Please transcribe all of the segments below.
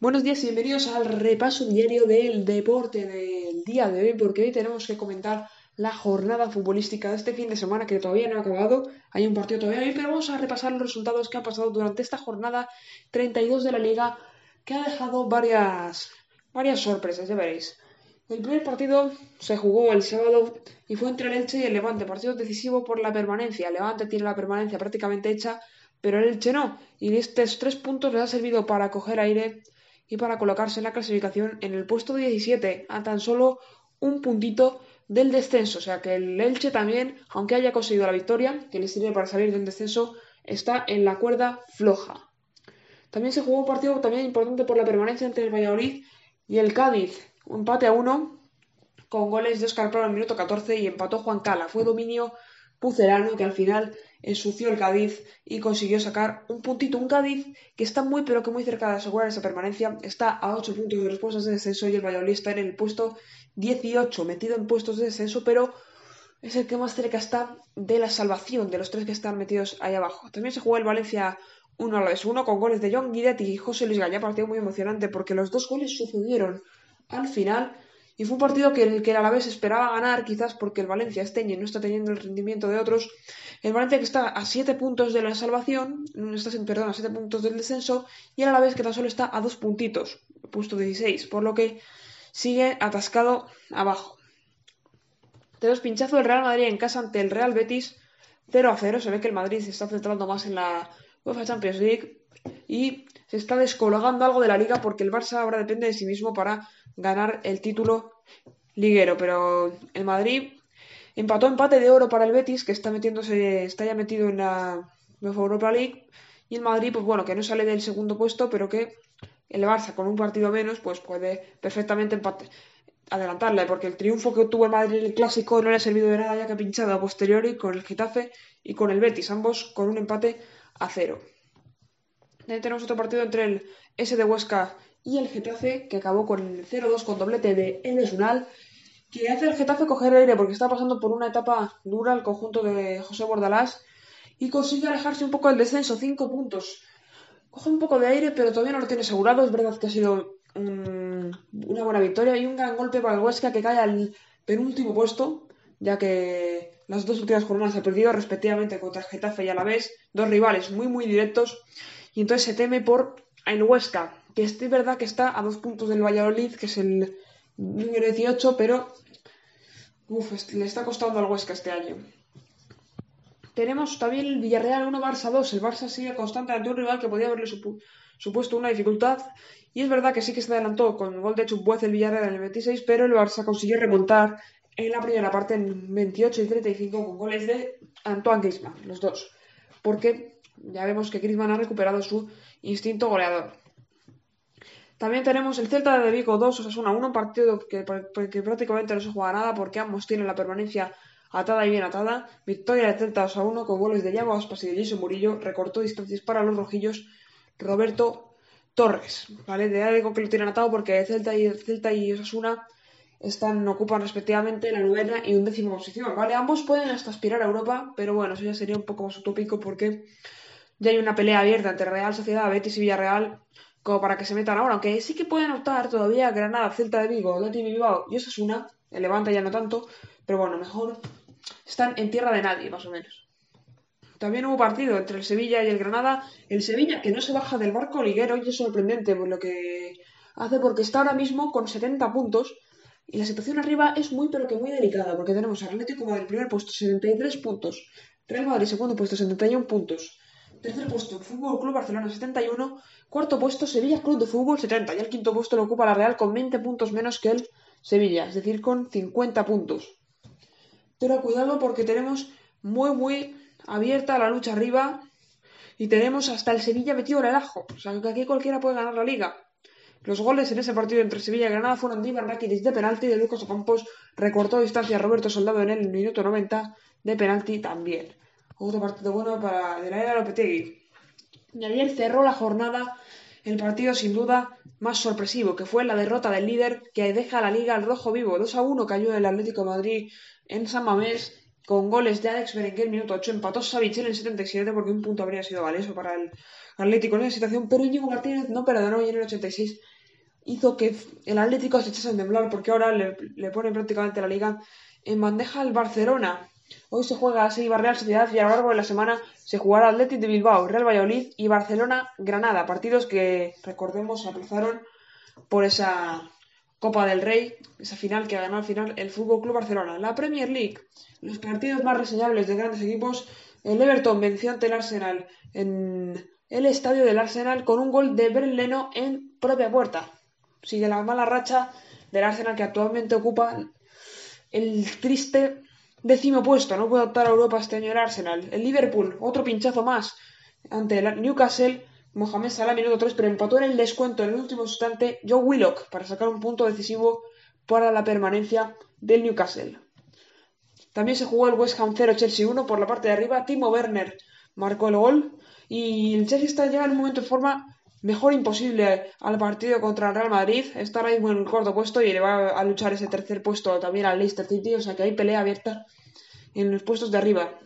Buenos días y bienvenidos al repaso diario del deporte del día de hoy, porque hoy tenemos que comentar la jornada futbolística de este fin de semana que todavía no ha acabado. Hay un partido todavía hoy, pero vamos a repasar los resultados que han pasado durante esta jornada 32 de la liga, que ha dejado varias, varias sorpresas, ya veréis. El primer partido se jugó el sábado y fue entre el Elche y el Levante, partido decisivo por la permanencia. El Levante tiene la permanencia prácticamente hecha, pero el Elche no. Y estos tres puntos les ha servido para coger aire y para colocarse en la clasificación en el puesto 17, a tan solo un puntito del descenso. O sea que el Elche también, aunque haya conseguido la victoria, que le sirve para salir del descenso, está en la cuerda floja. También se jugó un partido también importante por la permanencia entre el Valladolid y el Cádiz un empate a uno con goles de Oscar Prado en el minuto 14 y empató Juan Cala. Fue dominio pucerano que al final ensució el Cádiz y consiguió sacar un puntito. Un Cádiz que está muy pero que muy cerca de asegurar esa permanencia. Está a 8 puntos de los puestos de descenso y el Valladolid está en el puesto 18, metido en puestos de descenso, pero es el que más cerca está de la salvación de los tres que están metidos ahí abajo. También se jugó el Valencia 1 a la vez 1 con goles de John Guidetti y José Luis Gallá, partido muy emocionante porque los dos goles sucedieron al final. Y fue un partido que el que el Alavés esperaba ganar, quizás porque el Valencia este no está teniendo el rendimiento de otros. El Valencia que está a 7 puntos de la salvación, está, perdón, a 7 puntos del descenso, y el Alavés que tan solo está a 2 puntitos, puesto 16, por lo que sigue atascado abajo. Tenemos pinchazo del Real Madrid en casa ante el Real Betis, 0 a 0. Se ve que el Madrid se está centrando más en la UEFA Champions League y se está descolgando algo de la liga porque el Barça ahora depende de sí mismo para ganar el título liguero. Pero el Madrid empató empate de oro para el Betis, que está metiéndose, está ya metido en la Europa League. Y el Madrid, pues bueno, que no sale del segundo puesto, pero que el Barça con un partido menos, pues puede perfectamente adelantarle, porque el triunfo que obtuvo el Madrid en el clásico no le ha servido de nada ya que ha pinchado a posteriori con el Getafe y con el Betis, ambos con un empate a cero. También tenemos otro partido entre el S de Huesca y el Getafe, que acabó con el 0-2 con doblete de Enesunal, que hace el Getafe coger aire porque está pasando por una etapa dura el conjunto de José Bordalás y consigue alejarse un poco del descenso, 5 puntos. Coge un poco de aire, pero todavía no lo tiene asegurado. Es verdad que ha sido una buena victoria y un gran golpe para el Huesca que cae al penúltimo puesto, ya que las dos últimas jornadas ha perdido respectivamente contra Getafe y Alavés, dos rivales muy muy directos, y entonces se teme por el Huesca, que es verdad que está a dos puntos del Valladolid, que es el número 18, pero le está costando al Huesca este año. Tenemos también el Villarreal 1 Barça 2. El Barça sigue constante ante un rival que podía haberle supuesto una dificultad. Y es verdad que sí que se adelantó con el gol de Chubuez el Villarreal en el 26, pero el Barça consiguió remontar en la primera parte en 28 y 35 con goles de Antoine Griezmann, los dos. Porque ya vemos que Griezmann ha recuperado su instinto goleador. También tenemos el Celta de Vigo 2, Osasuna 1, un partido que, prácticamente no se juega nada porque ambos tienen la permanencia atada y bien atada. Victoria del Celta 2 a 1 con goles de Yago Aspas y de Jason Murillo. Recortó distancias para los rojillos Roberto Torres. ¿Vale? De algo que lo tienen atado porque Celta y, Celta y Osasuna están, ocupan respectivamente la novena y undécima posición. ¿Vale? Ambos pueden hasta aspirar a Europa, pero bueno, eso ya sería un poco más utópico porque ya hay una pelea abierta entre Real Sociedad, Betis y Villarreal como para que se metan ahora, aunque sí que pueden optar todavía Granada, Celta de Vigo, Leti Bilbao y es una, el Levante ya no tanto, pero bueno, mejor están en tierra de nadie, más o menos. También hubo partido entre el Sevilla y el Granada. El Sevilla que no se baja del barco liguero y es sorprendente por lo que hace porque está ahora mismo con 70 puntos y la situación arriba es muy pero que muy delicada porque tenemos al Atlético Madrid primer puesto 73 puntos, Real Madrid segundo puesto 71 puntos, Tercer puesto, Fútbol Club Barcelona 71. Cuarto puesto, Sevilla Club de Fútbol 70. Y el quinto puesto lo ocupa la Real con 20 puntos menos que el Sevilla, es decir, con 50 puntos. Pero cuidado porque tenemos muy, muy abierta la lucha arriba y tenemos hasta el Sevilla metido en el ajo. O sea, que aquí cualquiera puede ganar la liga. Los goles en ese partido entre Sevilla y Granada fueron de Rakitic de penalti, de Lucas Ocampos recortó distancia a Roberto Soldado en el minuto 90 de penalti también otro partido bueno para de la era Lopetegui. Y ayer cerró la jornada el partido sin duda más sorpresivo, que fue la derrota del líder que deja a la liga al rojo vivo. 2 a 1 cayó el Atlético Madrid en San Mamés con goles de Alex Berenguer minuto 8, empató Savic en el 77 porque un punto habría sido valioso para el Atlético en esa situación, pero Íñigo Martínez no perdonó y en el 86 hizo que el Atlético se echase a temblar porque ahora le pone prácticamente la liga en bandeja al Barcelona. Hoy se juega así Real Sociedad y a lo largo de la semana se jugará Atlético de Bilbao, Real Valladolid y Barcelona Granada, partidos que recordemos se aplazaron por esa Copa del Rey, esa final que ganó al final el Fútbol Club Barcelona. La Premier League, los partidos más reseñables de grandes equipos, el Everton venció ante el Arsenal en el estadio del Arsenal con un gol de Bren Leno en propia puerta. Sigue la mala racha del Arsenal que actualmente ocupa el triste décimo puesto. No puede optar a Europa este año el Arsenal. El Liverpool, otro pinchazo más ante el Newcastle Mohamed Salah minuto 3, pero empató en el descuento en el último instante Joe Willock para sacar un punto decisivo para la permanencia del Newcastle. También se jugó el West Ham 0 Chelsea 1 por la parte de arriba. Timo Werner marcó el gol y el Chelsea está ya en un momento de forma mejor imposible al partido contra el Real Madrid. Está ahora mismo en el cuarto puesto y le va a luchar ese tercer puesto también al Leicester City, o sea que hay pelea abierta en los puestos de arriba.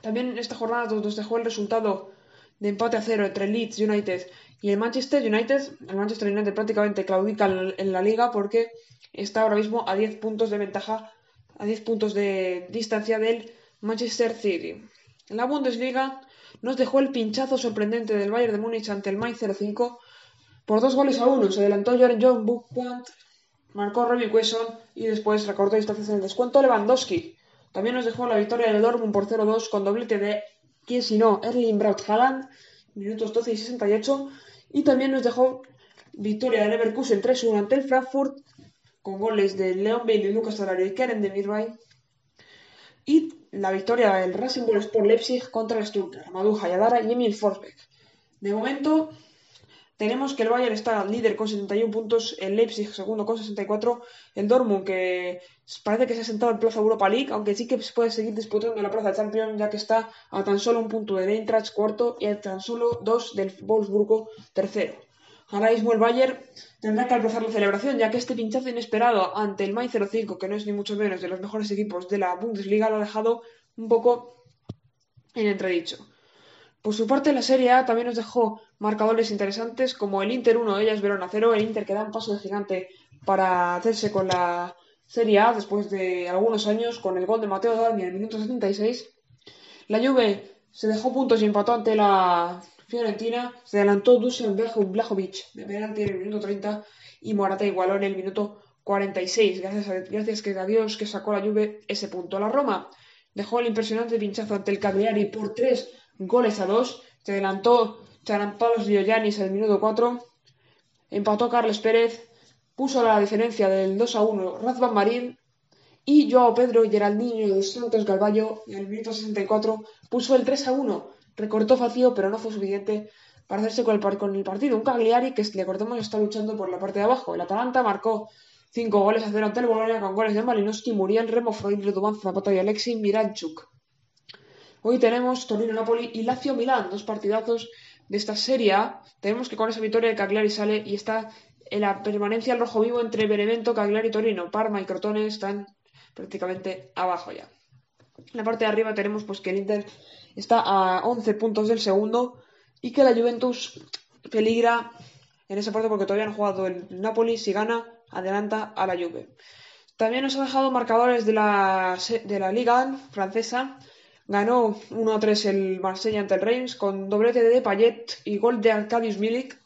También en esta jornada nos dejó el resultado de empate a cero entre Leeds United y el Manchester United. El Manchester United prácticamente claudica en la liga porque está ahora mismo a 10 puntos de ventaja, a 10 puntos de distancia del Manchester City. En la Bundesliga nos dejó el pinchazo sorprendente del Bayern de Múnich ante el Mainz 05 por dos goles a uno. Se adelantó John Buchpoint, marcó Robbie Quesson y después recortó distancias en el descuento Lewandowski. También nos dejó la victoria del Dortmund por 0-2 con doblete de quién si no, Erling Braut Haaland, minutos 12 y 68. Y también nos dejó victoria del Leverkusen 3-1 ante el Frankfurt, con goles de Leon Bailey, Lucas Talario y Karen de Mirbay. Y la victoria del Racing Bull Sport Leipzig contra el Stuttgart, Madu Hayadara y Emil Forsbeck. De momento, tenemos que el Bayern está líder con 71 puntos, el Leipzig segundo con 64, el Dortmund que parece que se ha sentado en Plaza Europa League, aunque sí que se puede seguir disputando la Plaza Champions ya que está a tan solo un punto del Eintracht cuarto y a tan solo dos del Wolfsburgo tercero. Ahora mismo el Bayern tendrá que alcanzar la celebración, ya que este pinchazo inesperado ante el Mainz 05, que no es ni mucho menos de los mejores equipos de la Bundesliga, lo ha dejado un poco en entredicho. Por su parte, la Serie A también nos dejó marcadores interesantes como el Inter 1, ellas Verona 0, el Inter que da un paso de gigante para hacerse con la Serie A después de algunos años con el gol de Mateo Darmi en el minuto 76. La Juve se dejó puntos y empató ante la Fiorentina, se adelantó Dusan Blajovic de penalti en el minuto 30 y Morata igualó en el minuto 46. Gracias a, gracias a Dios que sacó la Juve ese punto. La Roma dejó el impresionante pinchazo ante el Cagliari por 3 goles a 2. Se adelantó Charampalos en el minuto 4. Empató Carles Pérez. Puso la diferencia del 2 a 1 Razvan Marín. Y Joao Pedro Geraldinho de Santos Galvallo en el minuto 64 puso el 3 a 1. Recortó vacío, pero no fue suficiente para hacerse con el, el partido. Un Cagliari que, le cortemos, está luchando por la parte de abajo. El Atalanta marcó 5 goles a 0 ante el Bolonia con goles de Malinowski, Muriel, Remo, Freud, Redubán, Zapata y Alexis Miranchuk. Hoy tenemos Torino-Napoli y Lazio-Milán, dos partidazos de esta serie. Tenemos que con esa victoria de Cagliari sale y está en la permanencia al rojo vivo entre Benevento, Cagliari y Torino. Parma y Crotone están prácticamente abajo ya. En la parte de arriba tenemos pues que el Inter está a 11 puntos del segundo y que la Juventus peligra en esa parte porque todavía no ha jugado el Napoli. Si gana, adelanta a la Juve. También nos ha dejado marcadores de la, de la Liga francesa Ganó 1-3 el Marsella ante el Reims con doblete de Payet y gol de Arkadiusz Milik.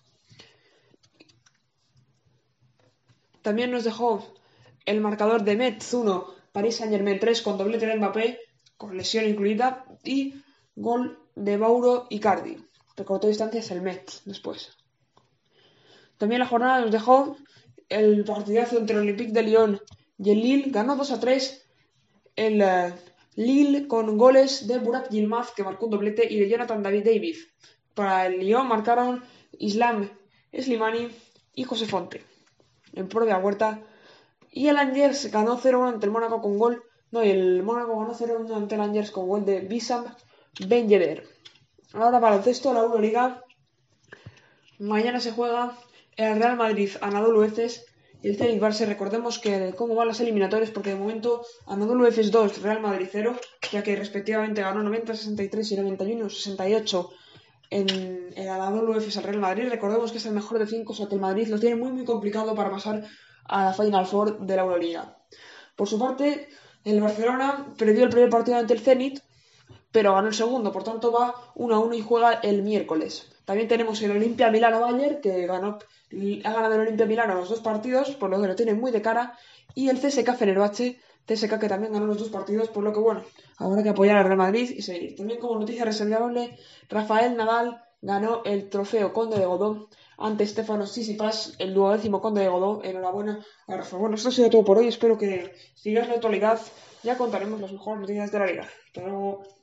También nos dejó el marcador de Metz 1, Paris Saint-Germain 3 con doblete de Mbappé, con lesión incluida, y gol de Mauro Icardi. Recortó distancias el Metz después. También la jornada nos dejó el partidazo entre el Olympique de Lyon y el Lille. Ganó 2 a 3 el eh, Lille con goles de Burak Yilmaz, que marcó un doblete, y de Jonathan David David. Para el Lyon marcaron Islam Slimani y José Fonte. En propia huerta. Y el Angers ganó 0-1 ante el Mónaco con gol. No, y el Mónaco ganó 0-1 ante el Angers con gol de Bissam Ben Yedder. Ahora baloncesto, la Euroliga. Mañana se juega el Real Madrid Anadolu Efes y el Zenit Barça. Recordemos que cómo van las eliminatorias, porque de momento Anadolu Efes 2, Real Madrid 0, ya que respectivamente ganó 90-63 y 91-68 en el Anadolu Efes al Real Madrid. Recordemos que es el mejor de 5, o sea que el Madrid lo tiene muy muy complicado para pasar a la Final Four de la Euroliga. Por su parte, el Barcelona perdió el primer partido ante el Zenit, pero ganó el segundo, por tanto va 1 a 1 y juega el miércoles. También tenemos el Olimpia Milano Bayern, que ganó, ha ganado el Olimpia Milano los dos partidos, por lo que lo tiene muy de cara, y el CSK Fenerbahce, CSK que también ganó los dos partidos, por lo que bueno, habrá que apoyar al Real Madrid y seguir. También como noticia reseñable, Rafael Nadal ganó el trofeo Conde de Godó ante Stefano Sisipas, el duodécimo Conde de Godó. Enhorabuena a Rafa. Bueno, esto ha sido todo por hoy. Espero que sigas la actualidad. Ya contaremos las mejores noticias de la liga. Hasta luego.